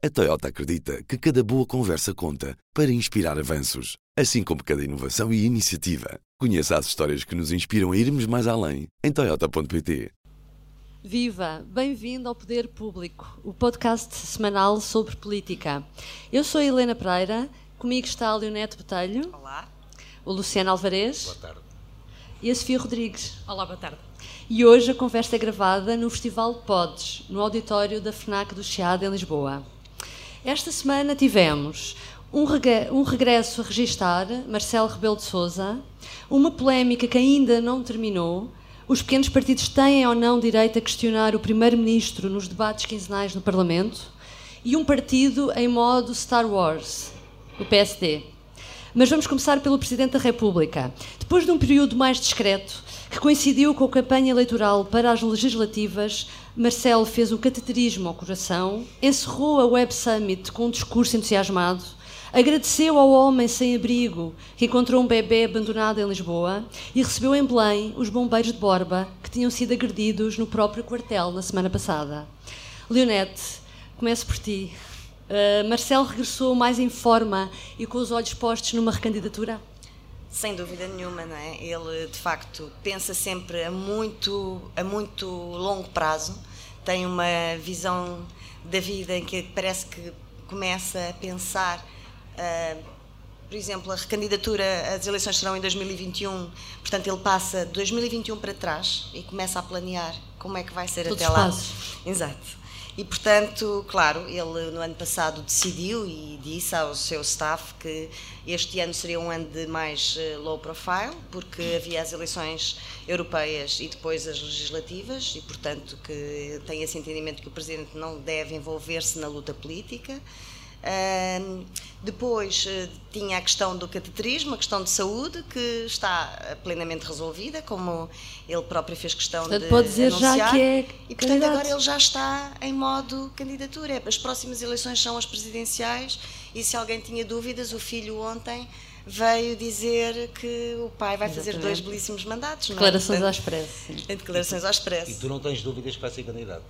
A Toyota acredita que cada boa conversa conta para inspirar avanços, assim como cada inovação e iniciativa. Conheça as histórias que nos inspiram a irmos mais além em Toyota.pt. Viva! Bem-vindo ao Poder Público, o podcast semanal sobre política. Eu sou a Helena Pereira, comigo está a Leonete Botelho. Olá. O Luciano Alvarez. Boa tarde. E a Sofia Rodrigues. Olá, boa tarde. E hoje a conversa é gravada no Festival Pods, no auditório da FNAC do Chiado, em Lisboa. Esta semana tivemos um, um regresso a registar, Marcelo Rebelo de Sousa, uma polémica que ainda não terminou, os pequenos partidos têm ou não direito a questionar o Primeiro-Ministro nos debates quinzenais no Parlamento, e um partido em modo Star Wars, o PSD. Mas vamos começar pelo Presidente da República. Depois de um período mais discreto, que coincidiu com a campanha eleitoral para as legislativas, Marcelo fez um cateterismo ao coração, encerrou a Web Summit com um discurso entusiasmado, agradeceu ao homem sem abrigo que encontrou um bebê abandonado em Lisboa e recebeu em Belém os bombeiros de Borba que tinham sido agredidos no próprio quartel na semana passada. Leonete, começo por ti. Uh, Marcelo regressou mais em forma e com os olhos postos numa recandidatura? Sem dúvida nenhuma, não é? Ele de facto pensa sempre a muito, a muito longo prazo, tem uma visão da vida em que parece que começa a pensar. Uh, por exemplo, a recandidatura, as eleições serão em 2021, portanto, ele passa 2021 para trás e começa a planear como é que vai ser Todos até lá. Passos. Exato. E, portanto, claro, ele no ano passado decidiu e disse ao seu staff que este ano seria um ano de mais eh, low profile, porque havia as eleições europeias e depois as legislativas, e, portanto, que tem esse entendimento que o Presidente não deve envolver-se na luta política. Depois uh, tinha a questão do cateterismo, a questão de saúde, que está plenamente resolvida, como ele próprio fez questão portanto, de pode dizer anunciar. já que é E portanto candidato. agora ele já está em modo candidatura. As próximas eleições são as presidenciais e se alguém tinha dúvidas, o filho ontem veio dizer que o pai vai fazer Exatamente. dois belíssimos mandatos. não é? Declarações ao Portanto, expresso. declarações ao E expresso. tu não tens dúvidas que vai ser candidato?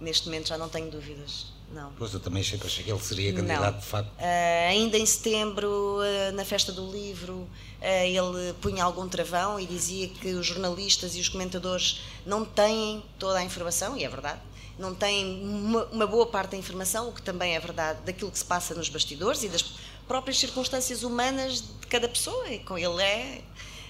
Neste momento já não tenho dúvidas. Não. Pois eu também achei, achei que ele seria candidato Não. de facto. Ah, ainda em setembro, ah, na festa do livro, ah, ele punha algum travão e dizia que os jornalistas e os comentadores não têm toda a informação, e é verdade, não têm uma, uma boa parte da informação, o que também é verdade, daquilo que se passa nos bastidores e das próprias circunstâncias humanas de cada pessoa. E com ele é,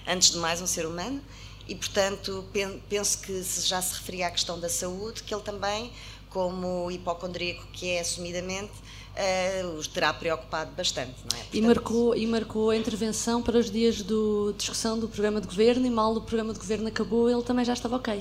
antes de mais, um ser humano. E, portanto, pen- penso que se já se referia à questão da saúde, que ele também, como hipocondríaco que é assumidamente, eh, os terá preocupado bastante, não é? E Portanto, marcou, e marcou a intervenção para os dias de discussão do programa de governo e mal o programa de governo acabou, ele também já estava ok.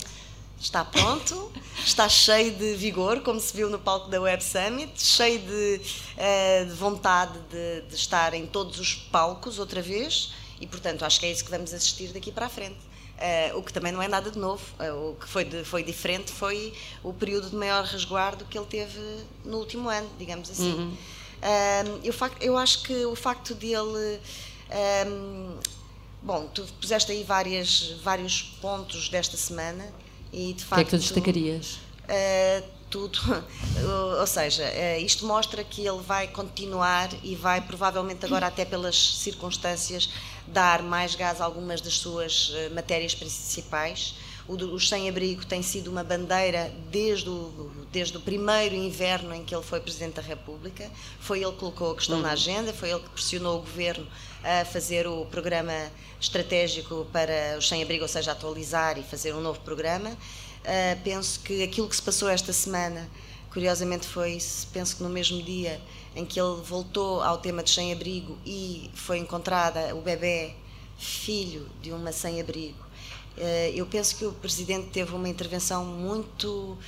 Está pronto, está cheio de vigor, como se viu no palco da Web Summit, cheio de, eh, de vontade de, de estar em todos os palcos outra vez e, portanto, acho que é isso que vamos assistir daqui para a frente. Eh, o que também não é nada de novo. Eh, o que foi, de- foi diferente foi o período de maior resguardo que ele teve no último ano, digamos assim. Eh, eu, fac- eu acho que o facto de ele. eh, bom, tu puseste aí várias, vários pontos desta semana e de O facto. que é que tu destacarias? Tudo. Ou- seja, uh, isto mostra que ele vai continuar e vai, provavelmente agora, até pelas circunstâncias, dar mais gás a algumas das suas uh, matérias principais. O Os sem-abrigo tem sido uma bandeira desde o, desde o primeiro inverno em que ele foi Presidente da República. Foi ele que colocou a questão na agenda, foi ele que pressionou o Governo a fazer o programa estratégico para os sem-abrigo, ou seja, atualizar e fazer um novo programa. Uh, penso que aquilo que se passou esta semana, curiosamente foi, penso que no mesmo dia em que ele voltou ao tema de sem-abrigo e foi encontrada o bebê filho de uma sem-abrigo. Uh, eu penso que o Presidente teve uma intervenção muito,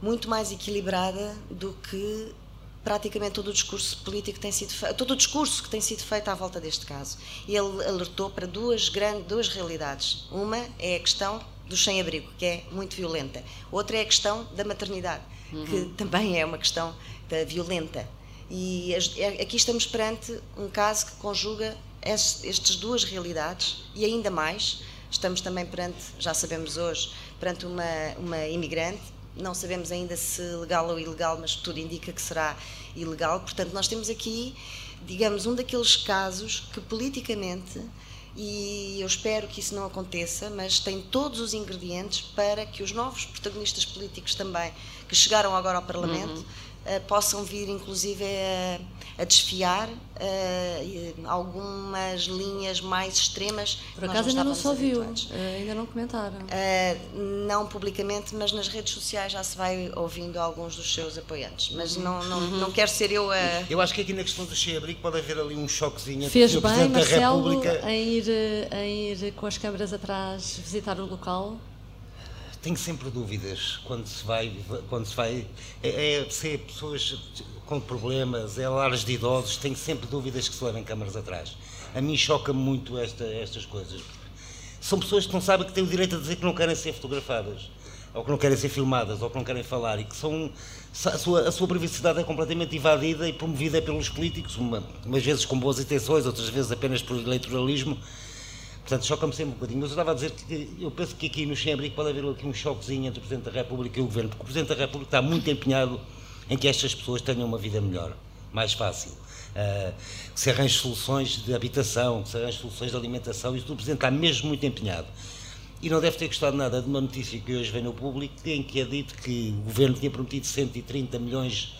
muito mais equilibrada do que praticamente todo o discurso político tem sido todo o discurso que tem sido feito à volta deste caso. Ele alertou para duas grandes duas realidades. Uma é a questão do sem-abrigo, que é muito violenta. Outra é a questão da maternidade, que também é uma questão da violenta. E é- aqui estamos perante um caso que conjuga es- estas duas realidades e ainda mais estamos também perante, já sabemos hoje, perante uma, uma imigrante não sabemos ainda se legal ou ilegal, mas tudo indica que será ilegal. Portanto, nós temos aqui, digamos, um daqueles casos que politicamente e eu espero que isso não aconteça, mas tem todos os ingredientes para que os novos protagonistas políticos também, que chegaram agora ao Parlamento, uhum. Uh, possam vir, inclusive, a, a desfiar uh, algumas linhas mais extremas. Por acaso ainda não se ouviu, uh, ainda não comentaram. não publicamente, mas nas redes sociais já se vai ouvindo alguns dos seus apoiantes. Mas uhum. não, não, uhum. não quero ser eu a. Eu acho que aqui na questão do cheio-abrigo pode haver ali um choquezinho Fez bem, Marcelo, da República. Em ir, em ir com as câmaras atrás visitar o local? Tenho sempre dúvidas quando se vai, quando se vai é, é ser pessoas com problemas, é lares de idosos, tenho sempre dúvidas que se levem câmaras atrás. A mim choca-me muito esta, estas coisas. São pessoas que não sabem que têm o direito a dizer que não querem ser fotografadas, ou que não querem ser filmadas, ou que não querem falar, e que são a sua, a sua privacidade é completamente invadida e promovida pelos políticos, uma, umas vezes com boas intenções, outras vezes apenas por eleitoralismo, Portanto, choca-me um bocadinho. Mas eu estava a dizer que eu penso que aqui no Xembrique pode haver aqui um choquezinho entre o Presidente da República e o Governo, porque o Presidente da República está muito empenhado em que estas pessoas tenham uma vida melhor, mais fácil. Uh, que se arranje soluções de habitação, que se arranje soluções de alimentação, isso o Presidente está mesmo muito empenhado. E não deve ter gostado nada de uma notícia que hoje vem no público, em que é dito que o Governo tinha prometido 130 milhões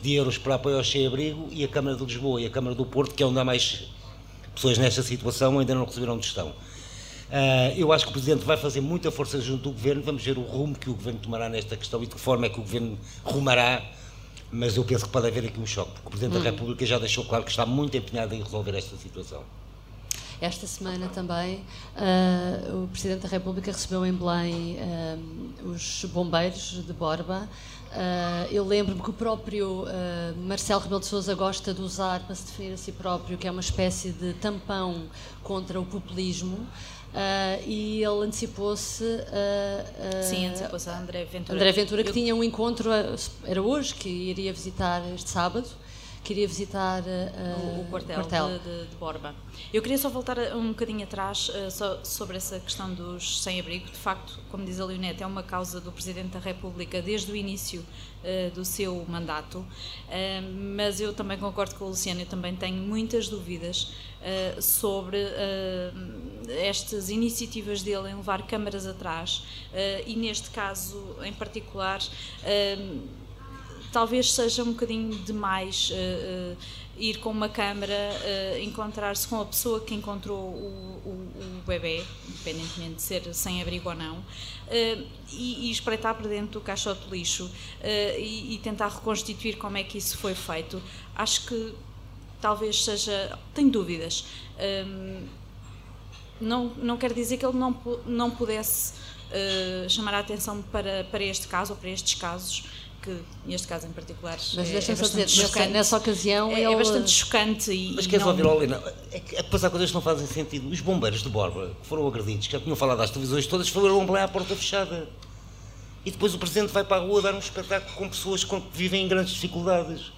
de euros para apoio ao sem-abrigo e a Câmara de Lisboa e a Câmara do Porto, que é onde há mais pessoas nesta situação ainda não receberam gestão. Uh, eu acho que o Presidente vai fazer muita força junto do Governo, vamos ver o rumo que o Governo tomará nesta questão e de que forma é que o Governo rumará, mas eu penso que pode haver aqui um choque, porque o Presidente hum. da República já deixou claro que está muito empenhado em resolver esta situação. Esta semana também uh, o Presidente da República recebeu em Belém uh, os bombeiros de Borba. Uh, eu lembro-me que o próprio Marcelo Rebelo de Sousa gosta de usar para se definir a si próprio, que é uma espécie de tampão contra o populismo. Uh, e ele antecipou-se. Uh, uh, Sim, antecipou-se a André Ventura. André Ventura, que Eu... tinha um encontro, era hoje, que iria visitar este sábado, queria visitar uh, o, quartel, quartel. De, de, de, Borba. Eu queria só voltar um bocadinho atrás uh, so, sobre essa questão dos sem-abrigo. De facto, como diz a Leonete, é uma causa do Presidente da República desde o início uh, do seu mandato, mas eu também concordo com o Luciano, eu também tenho muitas dúvidas sobre estas iniciativas dele em levar câmaras atrás e neste caso em particular talvez seja um bocadinho demais uh, uh, ir com uma câmara, uh, encontrar-se com a pessoa que encontrou o, o, o bebê, independentemente de ser sem abrigo ou não, e, e, espreitar para dentro do caixote de lixo e, e, tentar reconstituir como é que isso foi feito. Acho que talvez seja. Tenho dúvidas. não, não quer dizer que ele não, não pudesse chamar a atenção para, para este caso ou para estes casos que neste caso em particular mas é, deixa-me é dizer, chocante. nessa ocasião é, ele... é bastante chocante e mas queres não... ouvir, Olina, é que, é que passar coisas que não fazem sentido. Os bombeiros de Borba que foram agredidos, que já tinham falado às televisões todas foram à porta fechada. E depois o Presidente vai para a rua dar um espetáculo com pessoas que vivem em grandes dificuldades.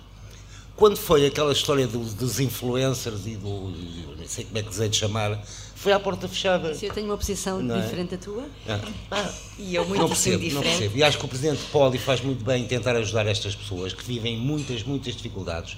Quando foi aquela história dos, dos influencers e do, não sei como é que desei de chamar foi à porta fechada. Se eu tenho uma posição é? diferente da tua. Ah. Ah, e eu muito não percebo, diferente. Não percebo. E acho que o Presidente pode e faz muito bem tentar ajudar estas pessoas que vivem muitas, muitas dificuldades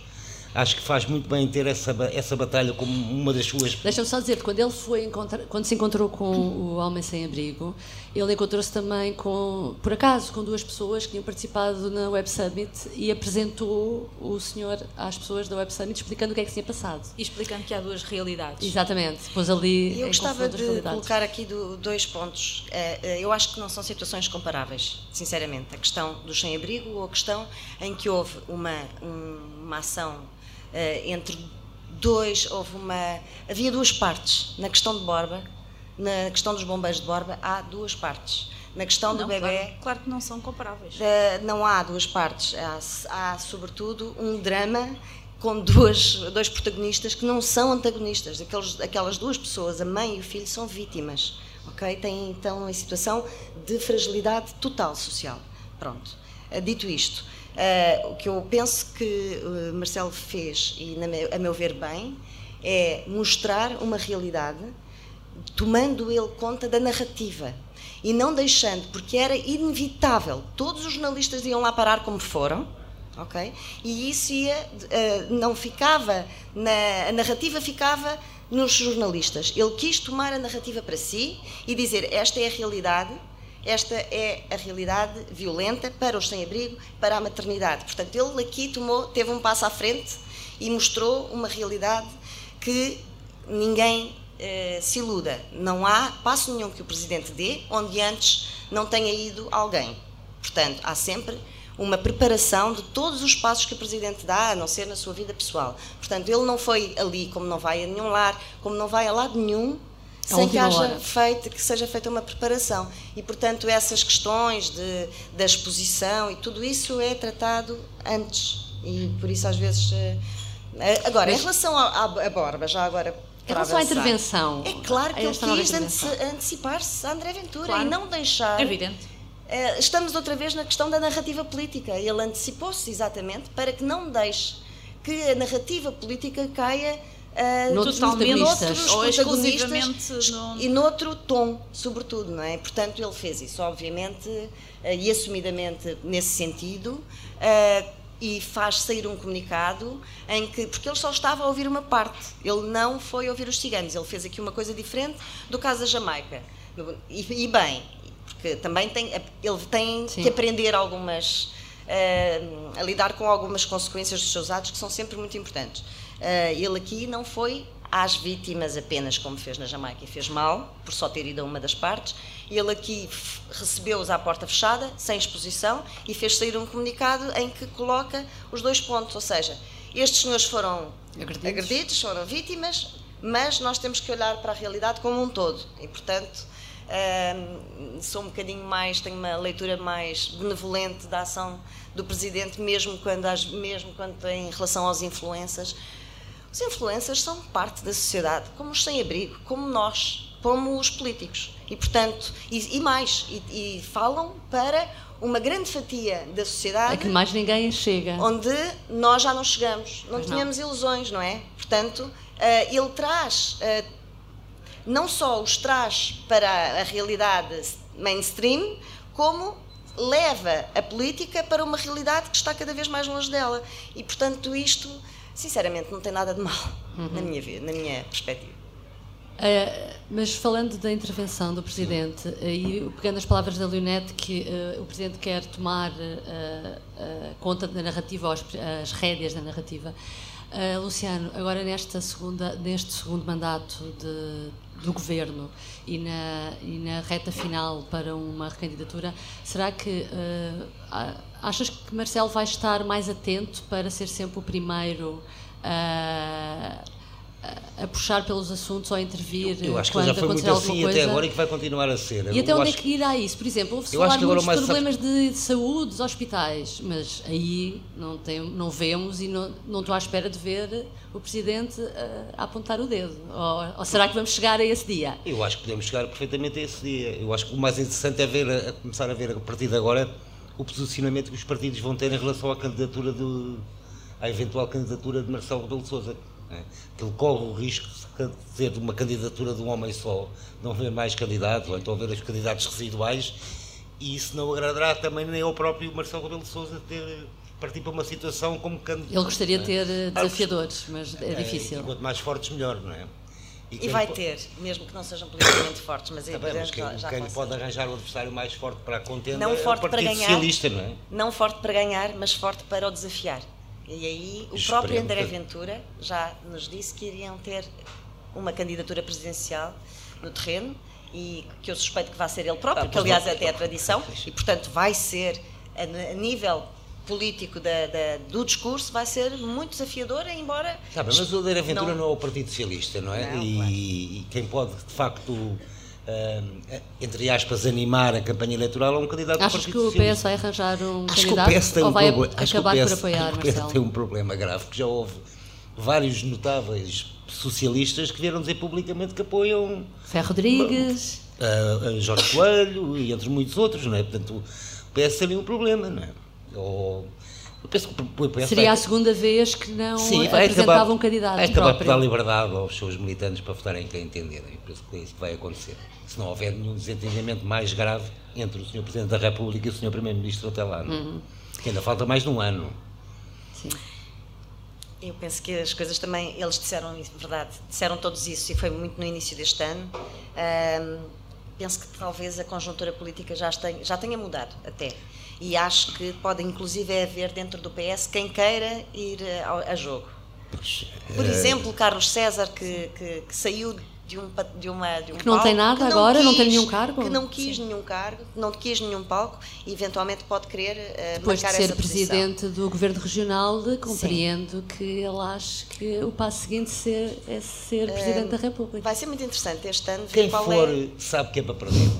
acho que faz muito bem ter essa, essa batalha como uma das suas. Deixa-me só dizer, quando ele foi encontrar, quando se encontrou com o Homem Sem Abrigo, ele encontrou-se também com, por acaso, com duas pessoas que tinham participado na Web Summit e apresentou o senhor às pessoas da Web Summit explicando o que é que tinha passado. E explicando que há duas realidades. Exatamente, pôs ali. Eu gostava de colocar aqui do, dois pontos. É, é, eu acho que não são situações comparáveis, sinceramente. A questão do sem-abrigo ou a questão em que houve uma, uma ação uh, entre dois, houve uma. Havia duas partes na questão de Borba, na questão dos bombeiros de Borba, há duas partes. Na questão não, do bebê. Claro, claro, que não são comparáveis. Uh, não há duas partes. Há, há, sobretudo, um drama com duas, dois protagonistas que não são antagonistas. Aqueles, aquelas duas pessoas, a mãe e o filho, são vítimas. Ok? Têm então uma situação de fragilidade total social. Pronto. Uh, dito isto, Uh, o que eu penso que uh, Marcelo fez, e a meu ver bem, é mostrar uma realidade tomando ele conta da narrativa e não deixando, porque era inevitável, todos os jornalistas iam lá parar como foram, ok? E isso ia, uh, não ficava, na, a narrativa ficava nos jornalistas. Ele quis tomar a narrativa para si e dizer esta é a realidade, esta é a realidade violenta para os sem-abrigo, para a maternidade. Portanto, ele aqui tomou, teve um passo à frente e mostrou uma realidade que ninguém eh, se iluda. Não há passo nenhum que o Presidente dê onde antes não tenha ido alguém. Portanto, há sempre uma preparação de todos os passos que o Presidente dá, a não ser na sua vida pessoal. Portanto, ele não foi ali como não vai a nenhum lar, como não vai a lado nenhum, sem que haja feito, que seja feita uma preparação. E, portanto, essas questões de, da exposição e tudo isso é tratado antes. E por isso, às vezes. Eh, eh, agora, Mas, em relação à Borba, já agora. Em relação à intervenção. É claro que ele quis antecipar-se a André Ventura claro. e não deixar. Evidente eh, estamos outra vez na questão da narrativa política. Ele antecipou-se exatamente para que não deixe que a narrativa política caia uh, noutros protagonistas, ou exclusivamente no... e noutro tom, sobretudo, não é? Portanto, ele fez isso, obviamente, uh, e assumidamente nesse sentido, uh, e faz sair um comunicado em que, porque ele só estava a ouvir uma parte, ele não foi ouvir os ciganos, ele fez aqui uma coisa diferente do caso da Jamaica. E, e bem, porque também tem, ele tem Sim. que aprender algumas. A lidar com algumas consequências dos seus atos que são sempre muito importantes. Uh, ele aqui não foi às vítimas apenas, como fez na Jamaica, e fez mal, por só ter ido a uma das partes. Ele aqui recebeu-os à porta fechada, sem exposição, e fez sair um comunicado em que coloca os dois pontos, ou seja, estes senhores foram agredidos, agredidos foram vítimas, mas nós temos que olhar para a realidade como um todo, e portanto Uh, sou um bocadinho mais, tenho uma leitura mais benevolente da ação do Presidente, mesmo quando, mesmo quando em relação aos influências. Os influencers são parte da sociedade, como os sem-abrigo, como nós, como os políticos. E, portanto, e, e mais, e, e, falam para uma grande fatia da sociedade. É que mais ninguém chega. Onde nós já não chegamos, não pois tínhamos não. ilusões, não é? Portanto, uh, ele traz uh, não só os traz para a realidade mainstream, como leva a política para uma realidade que está cada vez mais longe dela. E, portanto, isto, sinceramente, não tem nada de mal, uhum. na, minha, na minha perspectiva. Uh, mas falando da intervenção do Presidente, uh, e pegando as palavras da Leonete, que uh, o Presidente quer tomar conta da narrativa, as, as rédeas da narrativa, Luciano, agora nesta segunda, neste segundo mandato de, do governo e na, e na reta final para uma recandidatura, será que uh, achas que Marcelo vai estar mais atento para ser sempre o primeiro a, a puxar pelos assuntos ou a intervir eu, eu acho que já foi muito assim coisa. até agora e que vai continuar a ser. E até onde é que irá isso? Por exemplo, houve-se falar muitos problemas de, de, saúde dos hospitais, mas aí não, tem, não vemos e não, não estou à espera de ver o Presidente a, a apontar o dedo. Ou, ou, será que vamos chegar a esse dia? Eu acho que podemos chegar perfeitamente a esse dia. Eu acho que o mais interessante é ver, a começar a ver a partir de agora o posicionamento que os partidos vão ter em relação à candidatura do, à eventual candidatura de Marcelo Rebelo de Sousa é? Que ele corre o risco de ter uma candidatura de um homem só, não haver mais candidatos, ou então haver os candidatos residuais, e isso não agradará também nem ao próprio Marcelo Rebelo de Sousa ter partir para uma situação como candidato. Ele gostaria de é? ter eh, desafiadores, mas é, é difícil. quanto mais fortes, melhor, não é? E, e vai ter, mesmo que não sejam politicamente fortes, mas, é bem, mas quem, já, quem pode arranjar o adversário mais forte para a contenda não é forte o Partido para ganhar, Socialista, não é? Não forte para ganhar, mas forte para o desafiar. E aí o próprio André Ventura já nos disse que iriam ter uma candidatura presidencial no terreno e que eu suspeito que vai ser ele próprio, ah, que aliás não. até é tradição, e portanto vai ser, a, nível político da, da, do discurso, vai ser muito desafiador, embora... Sabe, mas o André Ventura não, não, é o Partido Socialista, não é? Não, e, claro. e quem pode, de facto entre aspas, animar a campanha eleitoral a um candidato Achas que o PS vai arranjar um acho candidato que o PS tem um ou vai acabar por apoiar, o PS tem um problema grave, que já houve vários notáveis socialistas que vieram dizer publicamente que apoiam... Ferro Rodrigues... Uh, Jorge Coelho e entre muitos outros, não é? Portanto, o PS tem um problema, não é? Ou, Eu penso que o PS Seria a segunda vez que não Sim, vai apresentava acabar, um candidato vai acabar por dar liberdade aos seus militantes para votarem quem entenderem. Eu penso que é isso que vai acontecer. Se não houver nenhum desentendimento mais grave entre o Sr. Presidente da República e o Sr. Primeiro-Ministro até lá. É? Uhum. Que ainda falta mais de um ano. Sim. Eu penso que as coisas também, eles disseram isso, verdade, disseram todos isso e foi muito no início deste ano. Penso que talvez a conjuntura política já tenha, já tenha mudado até. E acho que pode inclusive haver dentro do PS quem queira ir eh, ao- a jogo. Por Eh, exemplo, Carlos César, que, que, que saiu de um, de uma, de um Que não tem palco, nada que agora, não tem nenhum cargo? Que não quis nenhum cargo, não quis nenhum palco e eventualmente pode querer eh, Depois de ser essa posição. presidente do governo regional, compreendo que ele acha que o passo seguinte ser- é ser presidente da República. Vai ser muito interessante este ano ver Quem qual for é. sabe que é para perder.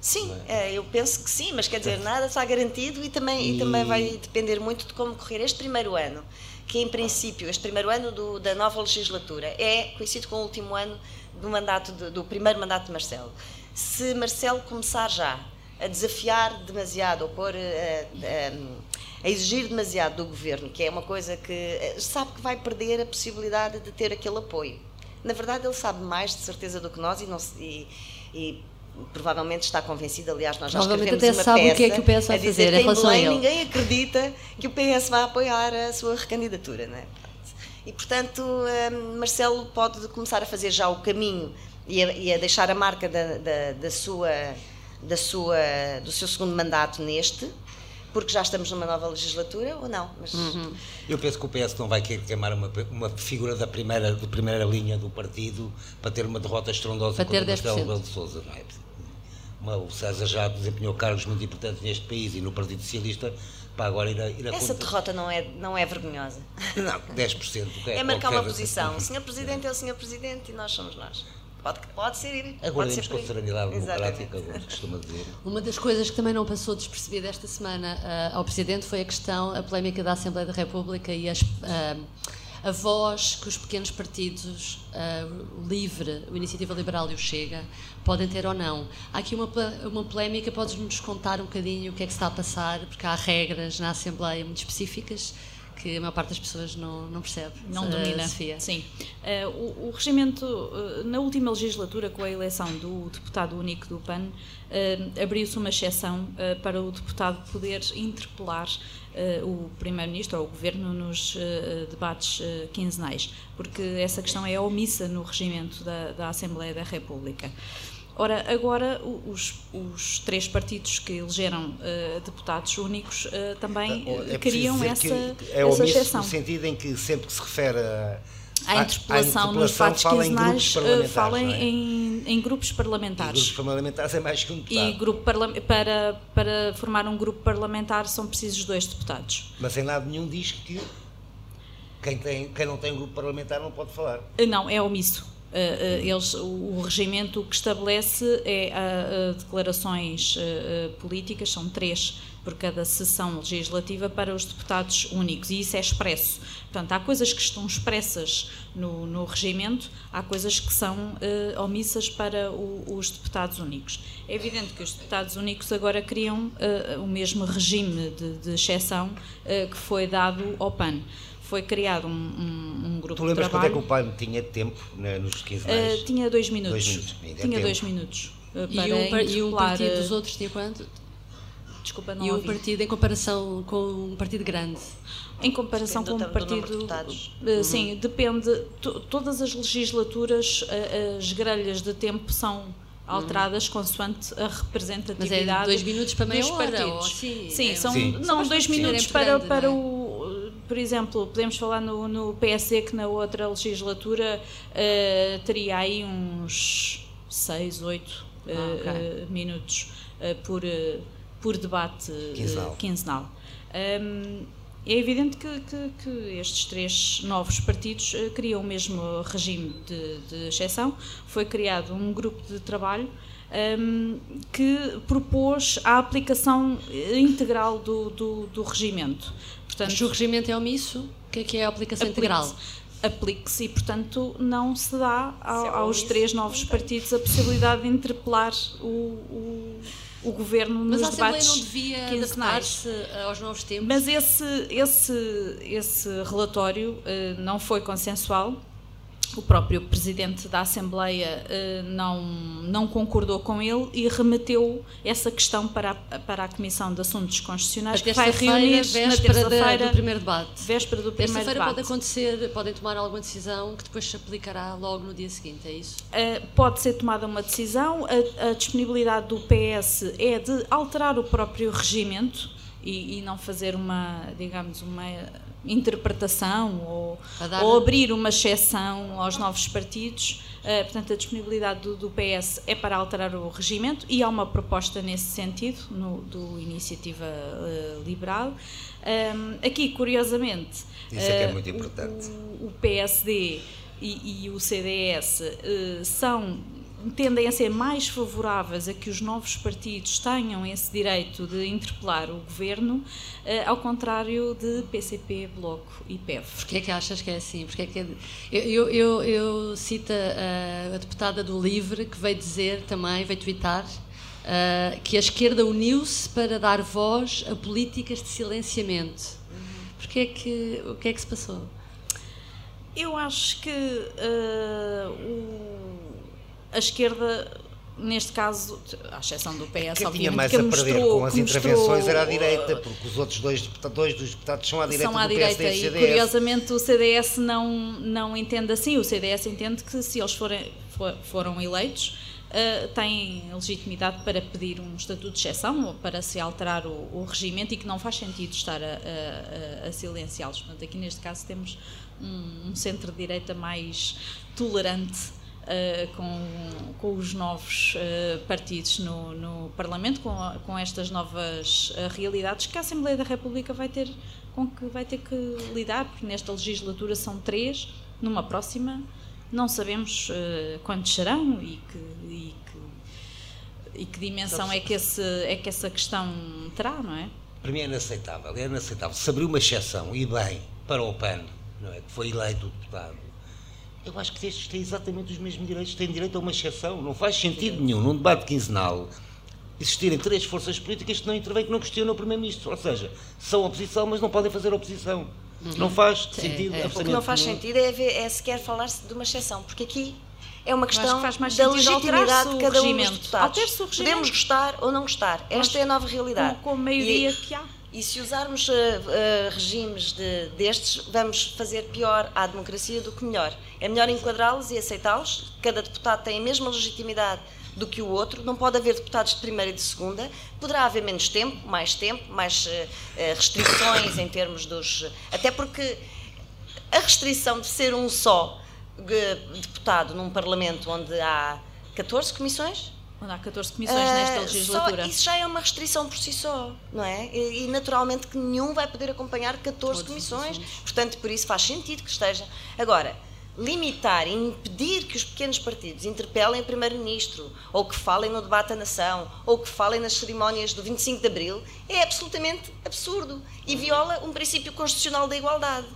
Sim, eh, eu penso que sim, mas quer dizer, nada está garantido e também, e... também vai depender muito de como correr este primeiro ano, que em princípio, este primeiro ano do- da nova legislatura é coincide com o último ano do mandato de- do primeiro mandato de Marcelo. Se Marcelo começar já a desafiar demasiado ou pôr eh, eh, a exigir demasiado do governo, que é uma coisa que eh, sabe que vai perder a possibilidade de ter aquele apoio. Na verdade, ele sabe mais de certeza do que nós e, não e- e provavelmente está convencido. Aliás, nós já escrevemos até uma sabe o peça que é que o PS vai a dizer fazer em que em relação a Belém ele. ninguém acredita que o PS vai apoiar a sua recandidatura, não é? E, portanto, hum, Marcelo pode começar a fazer já o caminho e a, e a deixar a marca da, da, da sua, da sua, do seu segundo mandato neste, porque já estamos numa nova legislatura, ou não? Mas, Uhum. Eu penso que o PS não vai querer queimar uma, uma figura da primeira, de primeira linha do partido para ter uma derrota estrondosa Para ter contra Marcelo 10%. Rebelo de Sousa, não é? Uma- o César já desempenhou cargos muito importantes neste país e no Partido Socialista para agora ir a, ir a essa contra- derrota não é, não é vergonhosa. Não, 10%. o que É marcar uma posição. O senhor Presidente é o senhor Presidente e nós somos nós. Pode, pode ser. Aguardemos ser com serenidade democrática, como se costuma dizer. Uma das coisas que também não passou despercebida esta semana ah, ao Presidente foi a questão, a polémica da Assembleia da República e as, ah, a voz que os pequenos partidos, ah, o LIVRE, o Iniciativa Liberal e o Chega, podem ter ou não. Há aqui uma, uma polémica, podes-nos contar um bocadinho o que é que se está a passar, porque há regras na Assembleia muito específicas que a maior parte das pessoas não, não percebe. Não domina. Sofia. Sim. Eh, o, o regimento, eh, na última legislatura, com a eleição do deputado único do PAN, eh, abriu-se uma exceção para o deputado poder interpelar o Primeiro-Ministro ou o Governo nos debates quinzenais, porque essa questão é omissa no regimento da, da Assembleia da República. Ora, agora os, os três partidos que elegeram eh, deputados únicos eh, também É eh, preciso queriam dizer essa, que é essa omisso exceção. no sentido em que sempre que se refere a, A à- interpelação nos interpelação, debates fala em quinzenais eh, é? em, em grupos E parlamentares. grupos parlamentares é mais que um E deputado. grupo parla- para, para formar um grupo parlamentar são precisos dois deputados. Mas em lado nenhum diz que quem, tem, quem não tem um grupo parlamentar não pode falar. Eh, Não, é omisso. Eh, eh, Eles, o regimento que estabelece é a, a declarações eh, políticas, são três por cada sessão legislativa para os deputados únicos, e isso é expresso. Portanto, há coisas que estão expressas no, no regimento, há coisas que são eh, omissas para o- os deputados únicos. É evidente que os deputados únicos agora criam o mesmo regime de, de exceção que foi dado ao PAN. Foi criado um, um- um grupo Tu lembras de quanto é trabalho. que o pai tinha de tempo né, nos 15 Uh, mais? tinha dois minutos. Dois minutos, ainda é tinha tempo. dois minutos. uh, E para o, par- e o partido uh, dos outros tinha quanto? Desculpa, não E o ouvi. partido em comparação com um partido grande? Em comparação com Depende o do- do número de partido. deputados. uh, Sim, depende. To- todas as legislaturas, uh, as grelhas de tempo são alteradas consoante a representatividade Mas é dois minutos para meia dos hora, partidos. ou assim, Sim, é- são Sim. não São dois minutos grande, para, não é? para o por exemplo, podemos falar no, no PSD que na outra legislatura uh, teria aí uns 6, 8 Ah, ok. minutos uh, por, uh, por debate uh, Quinzenal. quinzenal. Um, é evidente que, que- que estes três novos partidos criam o mesmo regime de, de exceção. Foi criado um grupo de trabalho um, que propôs a aplicação integral do, do, do regimento. Portanto, Mas o regimento é omisso? O que é que é a aplicação integral? aplique-se- e, portanto, não se dá ao- Se é aos três novos partidos a possibilidade de interpelar o, o, o governo Mas nos debates não devia quinzenais. adaptar-se aos novos tempos? Mas esse, esse, esse relatório eh, não foi consensual. O próprio presidente da Assembleia eh, não, não concordou com ele e remeteu essa questão para a, para a Comissão de Assuntos Constitucionais, a que vai reunir na terça-feira, do primeiro debate. véspera do primeiro Terça-feira pode debate. acontecer, podem tomar alguma decisão que depois se aplicará logo no dia seguinte, é isso? Uh, pode ser tomada uma decisão. A, a disponibilidade do PS é de alterar o próprio regimento e, e não fazer uma, digamos, uma interpretação ou, ou abrir uma exceção aos novos partidos. Uh, portanto, a disponibilidade do, do PS é para alterar o regimento e há uma proposta nesse sentido no, do Iniciativa uh, Liberal. Um, aqui, curiosamente, Isso é que é muito o- importante. o, o PSD e, e o CDS eh, são tendem a ser mais favoráveis a que os novos partidos tenham esse direito de interpelar o governo, eh, ao contrário de PCP, Bloco e PEV. Porquê é que achas que é assim? Porquê é que é- eu, eu, eu, eu cito a, a deputada do Livre que veio dizer também, veio twittar, ah, que a esquerda uniu-se para dar voz a políticas de silenciamento. Porquê é que, o que é que se passou? Eu acho que eh, o- a esquerda, neste caso, à exceção do PS, Quem tinha mais que a perder mostrou- com as que mostrou, intervenções era eh, direita, porque os outros dois, deputados, dois dos deputados são à direita são à do direita PSD e CDS. curiosamente o CDS não, não entende assim. O CDS entende que se eles forem, for- foram eleitos eh, têm legitimidade para pedir um estatuto de exceção ou para se alterar o, o regimento e que não faz sentido estar a, a- a- a silenciá-los. Portanto, aqui neste caso temos um, um centro-direita mais tolerante eh, com, com os novos eh, partidos no, no Parlamento, com, com estas novas eh, realidades que a Assembleia da República vai ter, com que vai ter que lidar, porque nesta legislatura são três, numa próxima não sabemos quantos serão e que, e que, e que dimensão é que, esse, é que essa questão terá, não é? Para mim é inaceitável, é inaceitável. Se abrir uma exceção, e bem, para o PAN, não é, que foi eleito deputado, eu acho que estes têm exatamente os mesmos direitos, têm direito a uma exceção. Não faz sentido nenhum, num debate quinzenal, existirem três forças políticas que não intervêm, que não questionam o Primeiro-Ministro. Ou seja, são oposição, mas não podem fazer oposição. Não faz sentido é. O que não faz nenhum. sentido é, ver- é sequer falar-se de uma exceção, porque aqui é uma questão que faz mais da legitimidade de cada um dos deputados. Podemos gostar ou não gostar. Esta é a nova realidade. Com, com a maioria E- que há. E se usarmos uh, uh, regimes de- destes, vamos fazer pior à democracia do que melhor. É melhor enquadrá-los e aceitá-los. Cada deputado tem a mesma legitimidade do que o outro. Não pode haver deputados de primeira e de segunda. Poderá haver menos tempo, mais tempo, mais uh, restrições em termos dos. Até porque a restrição de ser um só deputado num Parlamento onde há 14 comissões Onde há 14 comissões nesta ah, legislatura. só- isso já é uma restrição por si só, não é? E, e, naturalmente que nenhum vai poder acompanhar 14 comissões, portanto, por isso faz sentido que esteja. Agora, limitar e impedir que os pequenos partidos interpelem o Primeiro-Ministro, ou que falem no debate da nação, ou que falem nas cerimónias do 25 de Abril, é absolutamente absurdo e viola um princípio constitucional da igualdade.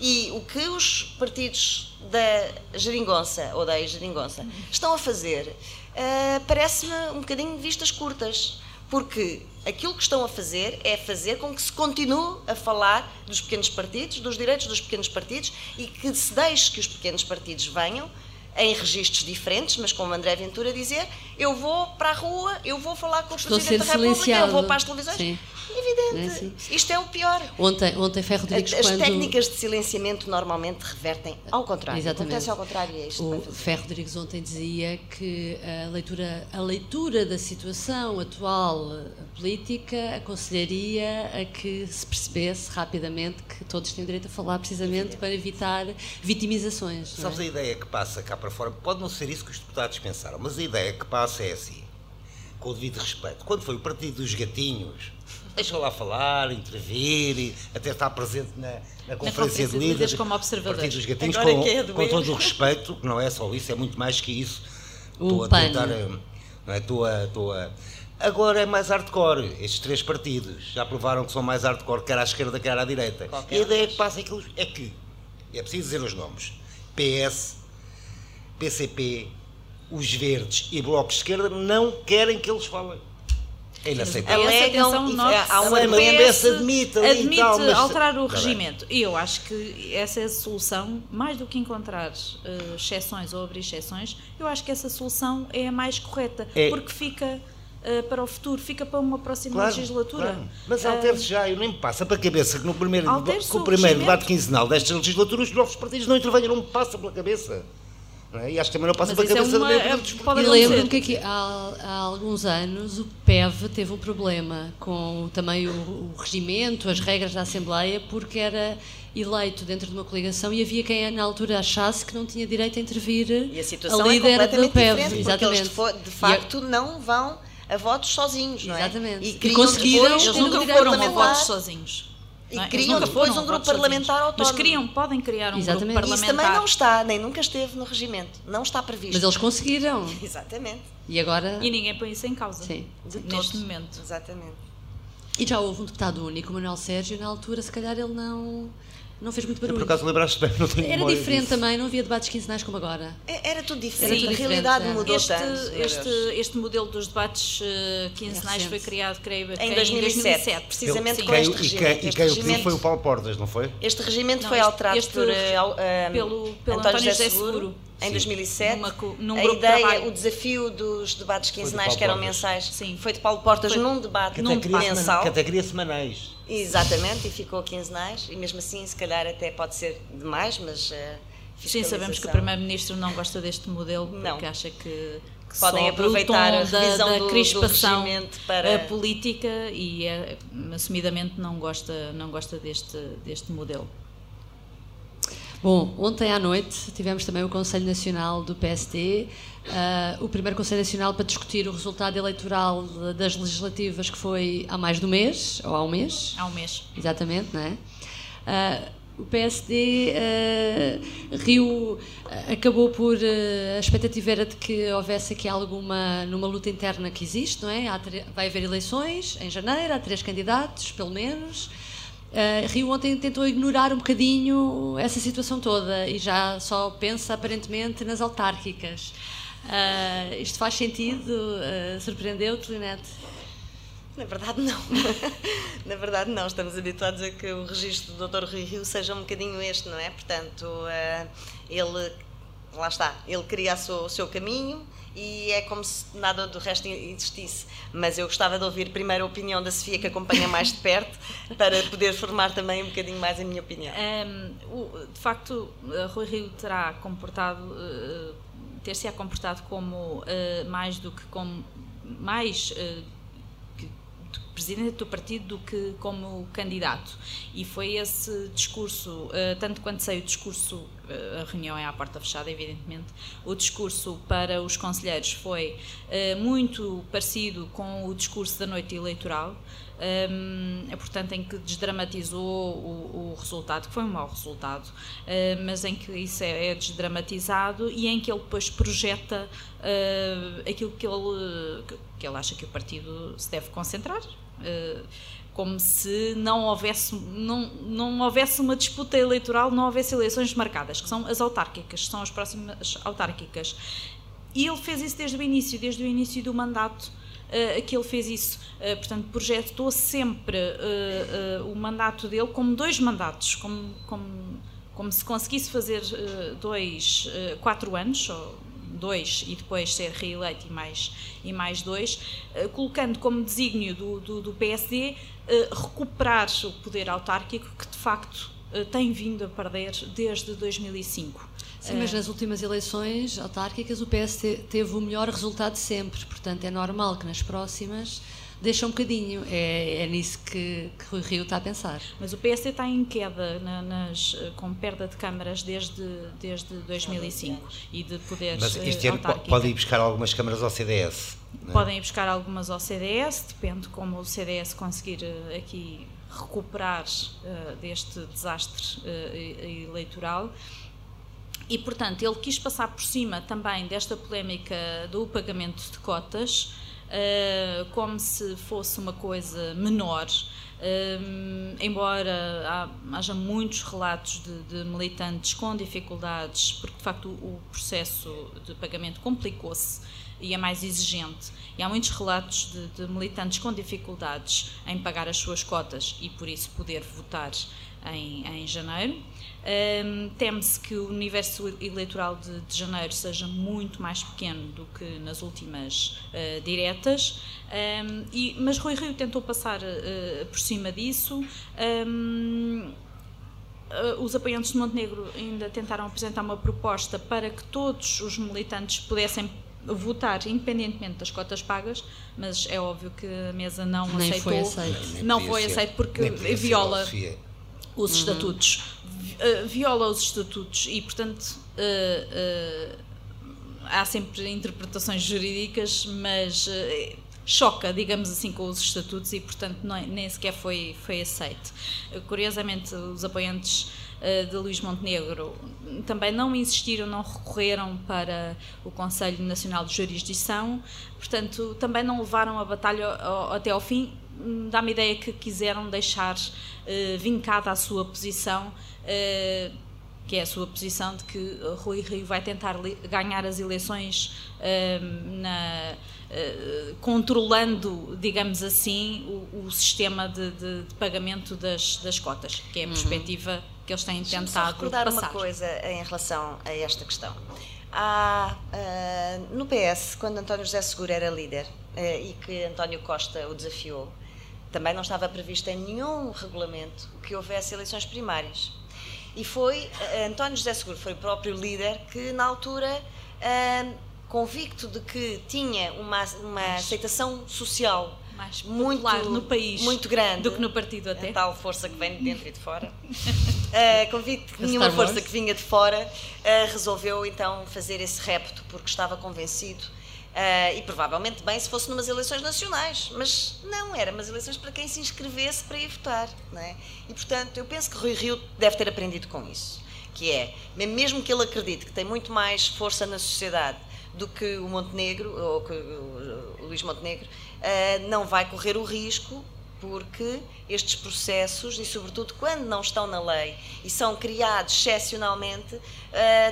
E o que os partidos da geringonça, ou da ex-geringonça, estão a fazer Uh, parece-me um bocadinho de vistas curtas, porque aquilo que estão a fazer é fazer com que se continue a falar dos pequenos partidos, dos direitos dos pequenos partidos e que se deixe que os pequenos partidos venham em registros diferentes, mas como André Ventura dizer, eu vou para a rua, eu vou falar com o Estou Presidente da República, eu vou para as televisões. Sim. Evidente, É assim. isto é o pior. Ontem, ontem Ferro Rodrigues, As quando... técnicas de silenciamento normalmente revertem ao contrário. Exatamente. Acontece ao contrário é isto O. Ferro Rodrigues ontem dizia que a leitura, a leitura da situação atual política aconselharia a que se percebesse rapidamente que todos têm direito a falar precisamente para evitar vitimizações. é? Sabes a ideia que passa cá para fora? Pode não ser isso que os deputados pensaram, mas a ideia que passa é assim, com o devido respeito. Quando foi o Partido dos Gatinhos, deixa lá falar, intervir, e até estar presente na, na Conferência Conferência de de Líderes. Líderes como observador. Partido dos Gatinhos, Agora com, é com todo o respeito, que não é só isso, é muito mais que isso. Estou a tentar. eh, Não é? Estou a, estou a- Agora é mais hardcore. Estes três partidos já provaram que são mais hardcore, quer à esquerda, quer à direita. Qualquer e a ideia que passa é que, é que é preciso dizer os nomes: PS, PCP, os Verdes e Bloco de Esquerda não querem que eles falem. É inaceitável. Alegam Atenção, e- há um argumento- PS admite e admite tal, mas- alterar o Tá regimento. E eu acho que essa é a solução, mais do que encontrar eh, exceções ou abrir exceções, eu acho que essa solução é a mais correta, É. porque fica eh, para o futuro, fica para uma próxima Claro, legislatura. claro. Mas Ah, altere-se já, eu nem me passa para a cabeça que no primeiro, com o o primeiro regimento. debate quinzenal desta legislatura os novos partidos não intervenham, não me passa pela cabeça. Não é? E acho que também não passa Mas pela isso é cabeça uma- do é- desportivo. pode E lembro-me que aqui, há, há alguns anos o PEV teve um problema com também o, o regimento, as regras da Assembleia, porque era eleito dentro de uma coligação e havia quem na altura achasse que não tinha direito a intervir E a situação a líder é do PEV. Exatamente. eles de, facto não vão a votos sozinhos, não é? Exatamente. E E conseguiram depois Eles nunca foram a votos sozinhos. E não é? Criam depois foram um grupo sozinhos. parlamentar autónomo. Mas criam, podem criar um Exatamente. grupo Isso parlamentar. também não está, nem nunca esteve no regimento. Não está previsto. Mas eles conseguiram. Exatamente. E agora. E ninguém põe isso em causa. Sim. De Neste todo. momento. Exatamente. E já houve um deputado único, o Manuel Sérgio, na altura, se calhar ele não, não fez muito Por barulho. acaso lembraste bem, não tenho Era diferente disso. também, não havia debates quinzenais como agora. É- Era tudo diferente. Era tudo a diferente, realidade é. mudou Este, tanto. este, este modelo dos debates eh, quinzenais É foi criado, creio, Em que 2007, precisamente Sim. com este e regimento. e Este quem o pediu regimento- foi o Paulo Portas, não foi? Este regimento Não, foi este- alterado este por eh, eh, pelo- pelo António António José José Seguro, Seguro. Em Sim. 2007. Numa num a de ideia, trabalho. o desafio dos debates quinzenais, que eram Portas. mensais, Sim. foi de Paulo Portas Foi- num debate num semana- mensal. queria semanais. Exatamente, e ficou quinzenais, e mesmo assim, se calhar até pode ser demais, mas. eh, Sim, sabemos que o Primeiro-Ministro não gosta deste modelo porque Não. acha que, que Podem aproveitar a da, revisão da do- do crispação regimento para- política e é, assumidamente não gosta, não gosta deste, deste modelo. Bom, ontem à noite tivemos também o Conselho Nacional do PSD, ah, o primeiro Conselho Nacional para discutir o resultado eleitoral das legislativas que foi há mais de um mês, ou há um mês, Há um mês. exatamente, não é? Ah, o PSD ah, Rio acabou por ah, a expectativa era de que houvesse aqui alguma numa luta interna que existe, não é? Há vai haver eleições em janeiro, há três candidatos, pelo menos. Ah, Rio ontem tentou ignorar um bocadinho essa situação toda e já só pensa aparentemente nas autárquicas. Ah, isto faz sentido? Ah, Surpreendeu-te, Linete? Na verdade, não. Na verdade, não. Estamos habituados a que o registro do Dr. Rui Rio seja um bocadinho este, não é? Portanto, ele, lá está, ele cria o seu caminho e é como se nada do resto existisse. Mas eu gostava de ouvir primeiro a opinião da Sofia, que acompanha mais de perto, para poder formar também um bocadinho mais a minha opinião. Um, de facto, Rui Rio terá comportado, uh, ter-se-á comportado como uh, mais do que como mais do presidente do partido do que como candidato. E foi esse discurso, tanto quanto sei o discurso, a reunião é à porta fechada, evidentemente, o discurso para os conselheiros foi uh, muito parecido com o discurso da noite eleitoral. Um, é, portanto, em que desdramatizou o, resultado, que foi um mau resultado, uh, mas em que isso é, é desdramatizado e em que ele depois projeta uh, aquilo que ele, que ele acha que o partido se deve concentrar. Como se não houvesse, não, não houvesse uma disputa eleitoral, não houvesse eleições marcadas, que são as autárquicas, são as próximas autárquicas. E ele fez isso desde o início, desde o início do mandato uh, que ele fez isso. Uh, portanto, projetou sempre uh, o mandato dele como dois mandatos, como, como, como se conseguisse fazer dois, quatro anos, ou dois e depois ser reeleito e mais, e mais dois, uh, colocando como desígnio do, do, do PSD uh, recuperar o poder autárquico que de facto uh, tem vindo a perder desde 2005. Sim, mas nas últimas eleições autárquicas o PS te- teve o melhor resultado sempre, portanto é normal que nas próximas deixe um bocadinho. É, é nisso que, que Rui Rio está a pensar. Mas o PSD está em queda na- nas, com perda de câmaras desde, desde 2005 e de poderes Mas este eh, ano pode ir buscar algumas câmaras ao CDS. não é? Podem ir buscar algumas ao CDS, depende como o CDS conseguir eh, aqui recuperar eh, deste desastre e- eleitoral. E, portanto, ele quis passar por cima também desta polémica do pagamento de cotas, eh, como se fosse uma coisa menor. Hum, embora haja muitos relatos de, de militantes com dificuldades, porque de facto o, o processo de pagamento complicou-se e é mais exigente. E há muitos relatos de, de militantes com dificuldades em pagar as suas cotas e por isso poder votar em, em janeiro. Um, Teme-se que o universo eleitoral de, de, janeiro seja muito mais pequeno do que nas últimas uh, diretas, um, e, mas Rui Rio tentou passar uh, por cima disso. Um, uh, os apoiantes de Montenegro ainda tentaram apresentar uma proposta para que todos os militantes pudessem votar independentemente das cotas pagas, mas é óbvio que a mesa não Nem aceitou. Foi aceito. Não foi aceito porque viola os uhum. estatutos. Uh, viola os estatutos e, portanto, uh, uh, há sempre interpretações jurídicas, mas choca, digamos assim, com os estatutos e, portanto, não, é, nem sequer foi, foi aceito. Curiosamente, os apoiantes de Luís Montenegro também não insistiram, não recorreram para o Conselho Nacional de Jurisdição, portanto, também não levaram a batalha até ao fim. Dá-me ideia que quiseram deixar uh, vincada a sua posição, que é a sua posição de que Rui Rio vai tentar ganhar as eleições na, controlando, digamos assim, o, o sistema de, de, de, pagamento das, das cotas, que é a uhum. perspectiva que eles têm tentado só recordar passar. uma coisa em relação a esta questão. Há, no PS, quando António José Seguro era líder e que António Costa o desafiou, também não estava previsto em nenhum regulamento que houvesse eleições primárias. E foi eh, António José Seguro, foi o próprio líder, que na altura, convicto de que tinha uma, uma aceitação social mais muito no país muito grande do que no partido até a tal força que vem de dentro e de fora uh, convicto que nenhuma força que vinha de fora uh, resolveu então fazer esse repto porque estava convencido Uh, e provavelmente bem se fosse numas eleições nacionais, mas não, era umas eleições para quem se inscrevesse para ir votar. Não é? E portanto, eu penso que Rui Rio deve ter aprendido com isso, que é, mesmo que ele acredite que tem muito mais força na sociedade do que o Montenegro, ou que o Luís Montenegro, uh, não vai correr o risco porque estes processos, e sobretudo quando não estão na lei e são criados excepcionalmente, uh,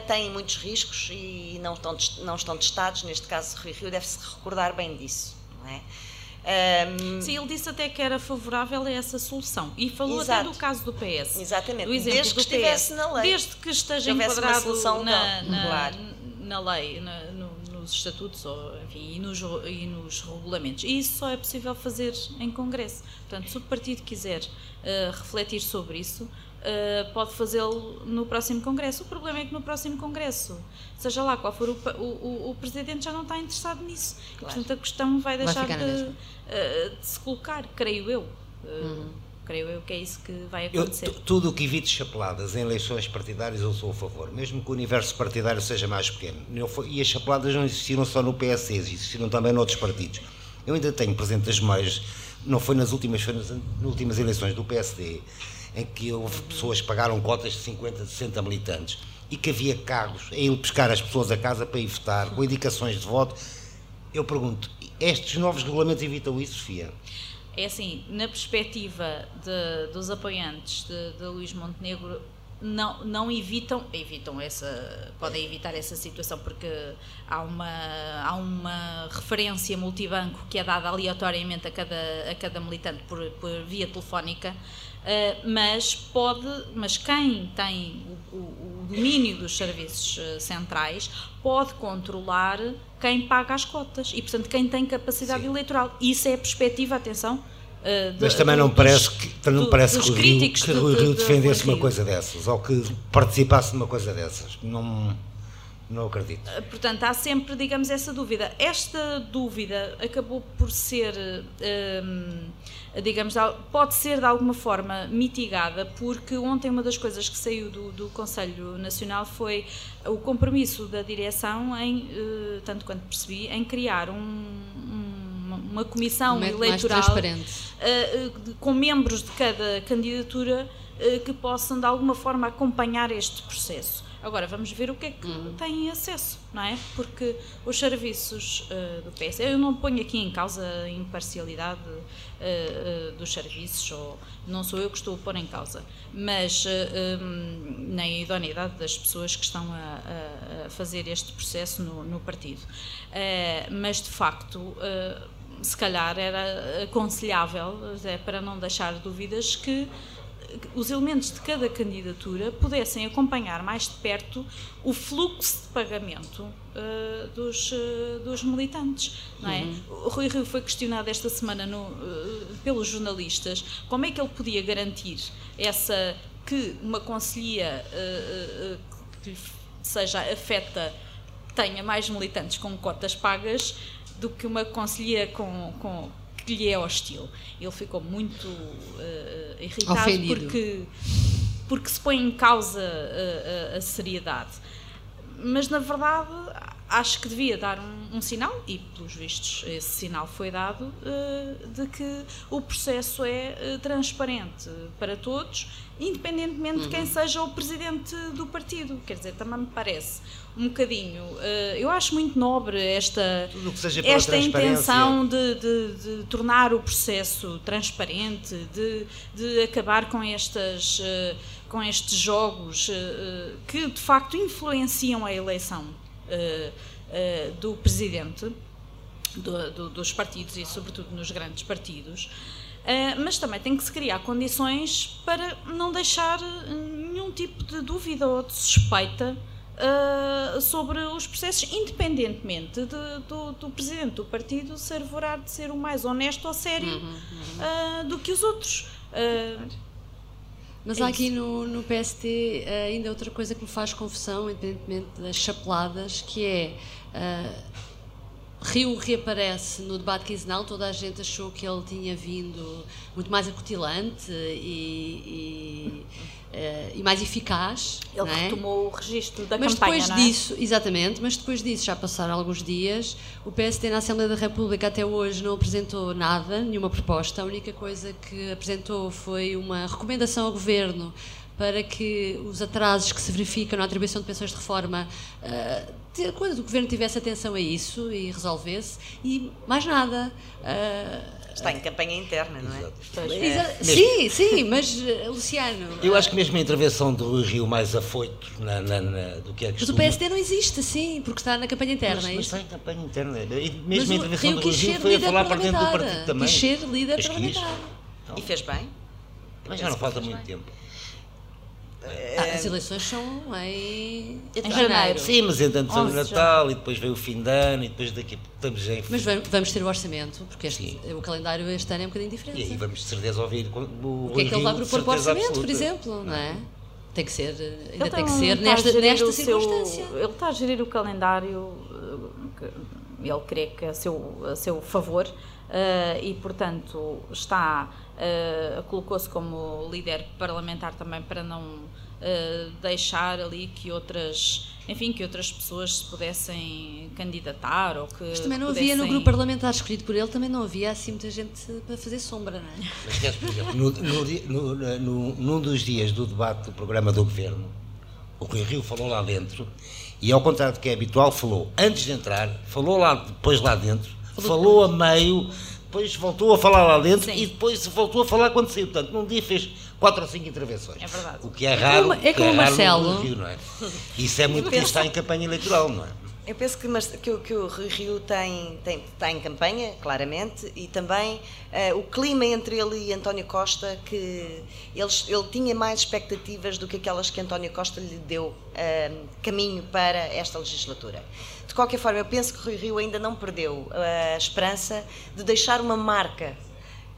têm muitos riscos e não estão, não estão testados. Neste caso, Rui Rio deve-se recordar bem disso. Não é? Um, Sim, ele disse até que era favorável a essa solução. E falou exato. até do caso do PS. Exatamente. Do exemplo desde do que estivesse PS, na lei. Desde que esteja enquadrado na, na, na lei, na, no, nos estatutos ou, enfim, e, nos, e nos regulamentos. E isso só é possível fazer em Congresso. Portanto, se o partido quiser uh, refletir sobre isso, uh, pode fazê-lo no próximo Congresso. O problema é que no próximo Congresso, seja lá qual for o, o, o Presidente, já não está interessado nisso. Claro. Portanto, a questão vai deixar vai de, uh, de, se colocar, creio eu. Uhum creio eu que é isso que vai acontecer. Eu, tudo o que evite chapeladas em eleições partidárias eu sou a favor, mesmo que o universo partidário seja mais pequeno. E as chapeladas não existiram só no PS, existiram também noutros partidos. Eu ainda tenho presente as meias, não foi nas últimas, foi nas, nas últimas eleições do PSD, em que houve pessoas que pagaram cotas de 50, 60 militantes e que havia cargos a ir pescar as pessoas a casa para ir votar, com indicações de voto. Eu pergunto, estes novos regulamentos evitam isso, Sofia? É assim, na perspectiva de, dos apoiantes de, de Luís Montenegro, não, não evitam, evitam essa, podem evitar essa situação porque há uma, há uma referência multibanco que é dada aleatoriamente a cada, a cada militante por, por via telefónica, uh, mas pode, mas quem tem o, o, o domínio dos serviços uh, centrais pode controlar quem paga as cotas e, portanto, quem tem capacidade Sim. eleitoral. Isso é a perspectiva, atenção, Uh, de, Mas também não, dos, parece que, não do, parece que o Rio, que o Rio defendesse uma coisa dessas ou que participasse de uma coisa dessas. Não, não acredito. Uh, portanto, há sempre, digamos, essa dúvida. Esta dúvida acabou por ser, uh, digamos, pode ser de alguma forma mitigada, porque ontem uma das coisas que saiu do, do Conselho Nacional foi o compromisso da direção, em, tanto quanto percebi, em criar um, um uma comissão um eleitoral uh, com membros de cada candidatura uh, que possam de alguma forma acompanhar este processo. Agora vamos ver o que é que uhum. têm acesso, não é? Porque os serviços uh, do PS, eu não ponho aqui em causa a imparcialidade uh, uh, dos serviços, ou não sou eu que estou a pôr em causa, mas um, nem a idoneidade das pessoas que estão a, a, a fazer este processo no, no partido. mas, de facto, se calhar era aconselhável, para não deixar dúvidas, que os elementos de cada candidatura pudessem acompanhar mais de perto o fluxo de pagamento uh, dos, uh, dos militantes. Não é? Uhum. O Rui Rio foi questionado esta semana no, uh, pelos jornalistas como é que ele podia garantir essa que uma conselhia que seja afeta tenha mais militantes com cotas pagas do que uma conselhia com, com que lhe é hostil. Ele ficou muito uh, irritado Ofendido. porque, porque se põe em causa a, a, a seriedade. Mas, na verdade, acho que devia dar um, um, sinal, e pelos vistos esse sinal foi dado, uh, de que o processo é uh, transparente para todos, independentemente uhum. de quem uhum. seja o presidente do partido. Quer dizer, também me parece um bocadinho. Uh, eu acho muito nobre esta, esta intenção de, de, de, tornar o processo transparente, de, de acabar com estas. com estes jogos que de facto influenciam a eleição do presidente do, do, dos partidos e, sobretudo, nos grandes partidos. Uh, mas também tem que se criar condições para não deixar nenhum tipo de dúvida ou de suspeita uh, sobre os processos, independentemente de, do, do, presidente do partido ser vorado de ser o mais honesto ou sério uhum, uhum. Uh, do que os outros. Mas é há aqui no, no PST eh, ainda outra coisa que me faz confusão, independentemente das chapeladas, que é. Uh, Rio reaparece no debate quinzenal, toda a gente achou que ele tinha vindo muito mais acutilante e, e uh, e mais eficaz. Ele é? retomou o registro da mas campanha, depois é? disso, exatamente, mas depois disso já passaram alguns dias. O PSD na Assembleia da República até hoje não apresentou nada, nenhuma proposta. A única coisa que apresentou foi uma recomendação ao governo para que os atrasos que se verificam na atribuição de pensões de reforma, uh, quando o governo tivesse atenção a isso e resolvesse, e mais nada. Uh, Está em campanha interna, não é? é. Sim, sim, mas eh, Luciano. Eu acho que mesmo a intervenção do Rui Rio mais afoito na, na, na, do que é que Mas o PSD não existe, sim, porque está na campanha interna. Mas, é mas está em campanha interna. E mesmo mas a intervenção Rio do Rui Rio foi a falar para dentro do partido também. Quis ser líder parlamentar. Então, e fez bem. Mas já não falta muito bem. tempo. Ah, as eleições são em, em janeiro. Sim, mas entanto foi o Natal e depois veio o fim de ano e depois daqui estamos em. Mas vamos ter o orçamento, porque este, o calendário este ano é um bocadinho diferente. E aí vamos de certeza ouvir o, o que é que ele vai propor para o orçamento, absoluta. por exemplo, não é? Tem que ser, ainda tem que ser nesta, nesta circunstância. Seu, ele está a gerir o calendário, eh, ele crê que a seu, a seu favor, uh, e portanto está uh, colocou-se como líder parlamentar também para não uh, deixar ali que outras enfim, que outras pessoas se pudessem candidatar ou que. Mas também não pudessem... havia no grupo parlamentar escolhido por ele, também não havia assim muita gente para fazer sombra, não é? Mas, por exemplo, no, no, no, num dos dias do debate do programa do governo, o Rui Rio falou lá dentro e, ao contrário do que é habitual, falou antes de entrar, falou lá depois lá dentro, falou, falou a meio depois voltou a falar lá dentro Sim. e depois voltou a falar quando saiu. Portanto, num dia fez quatro ou cinco intervenções. É verdade. O que é raro. É como, é o Marcelo. Rio, não é? Isso é muito quem está em campanha eleitoral, não é? Eu penso que, que, que o Rio tem, tem, está em campanha, claramente, e também uh, o clima entre ele e António Costa, que eles, ele tinha mais expectativas do que aquelas que António Costa lhe deu uh, caminho para esta legislatura. De qualquer forma, eu penso que o Rui Rio ainda não perdeu a esperança de deixar uma marca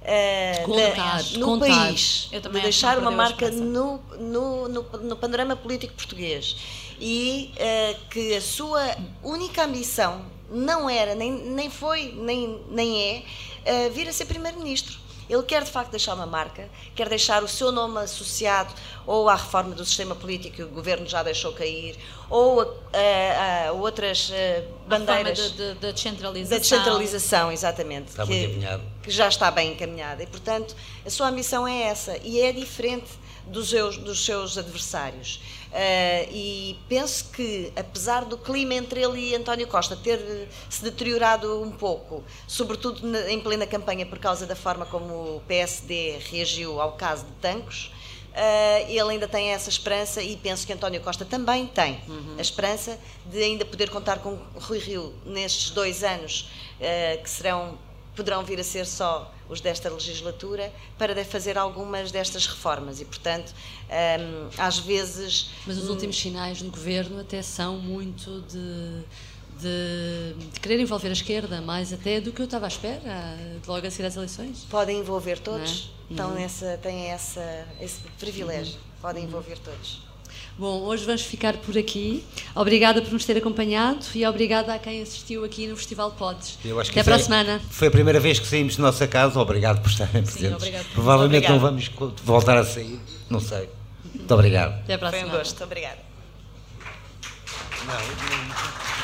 Uh, contar, de, no contar. país, de deixar uma marca no, no, no, no, panorama político português e uh, que a sua única ambição não era, nem, nem foi, nem, nem é uh, vir a ser primeiro-ministro. Ele quer de facto deixar uma marca, quer deixar o seu nome associado ou à reforma do sistema político que o governo já deixou cair, ou a, a, a outras eh, bandeiras. Da de, descentralização. Da descentralização, exatamente. Está que, encaminhado. Que já está bem encaminhada. E, portanto, a sua ambição é essa. E é diferente dos seus, dos seus adversários. Uh, e penso que, apesar do clima entre ele e António Costa ter se deteriorado um pouco, sobretudo na, em plena campanha por causa da forma como o PSD reagiu ao caso de Tancos, Uh, ele ainda tem essa esperança e penso que António Costa também tem uhum. a esperança de ainda poder contar com Rui Rio nestes dois anos uh, que serão poderão vir a ser só os desta legislatura para fazer algumas destas reformas e portanto um, às vezes mas os últimos sinais do governo até são muito de de, de, querer envolver a esquerda mais até do que eu estava à espera, logo a seguir às eleições. Podem envolver todos, é? então uhum. essa, têm essa, esse privilégio, uhum. podem uhum. envolver todos. Bom, hoje vamos ficar por aqui. Obrigada por nos ter acompanhado e obrigada a quem assistiu aqui no Festival Podes. Até para a semana. Foi a primeira vez que saímos de nossa casa. Obrigado por estarem presentes. Sim, Provavelmente não vamos voltar a sair, não sei. Muito obrigado. Até para a Foi semana. um gosto, obrigada. Não, não...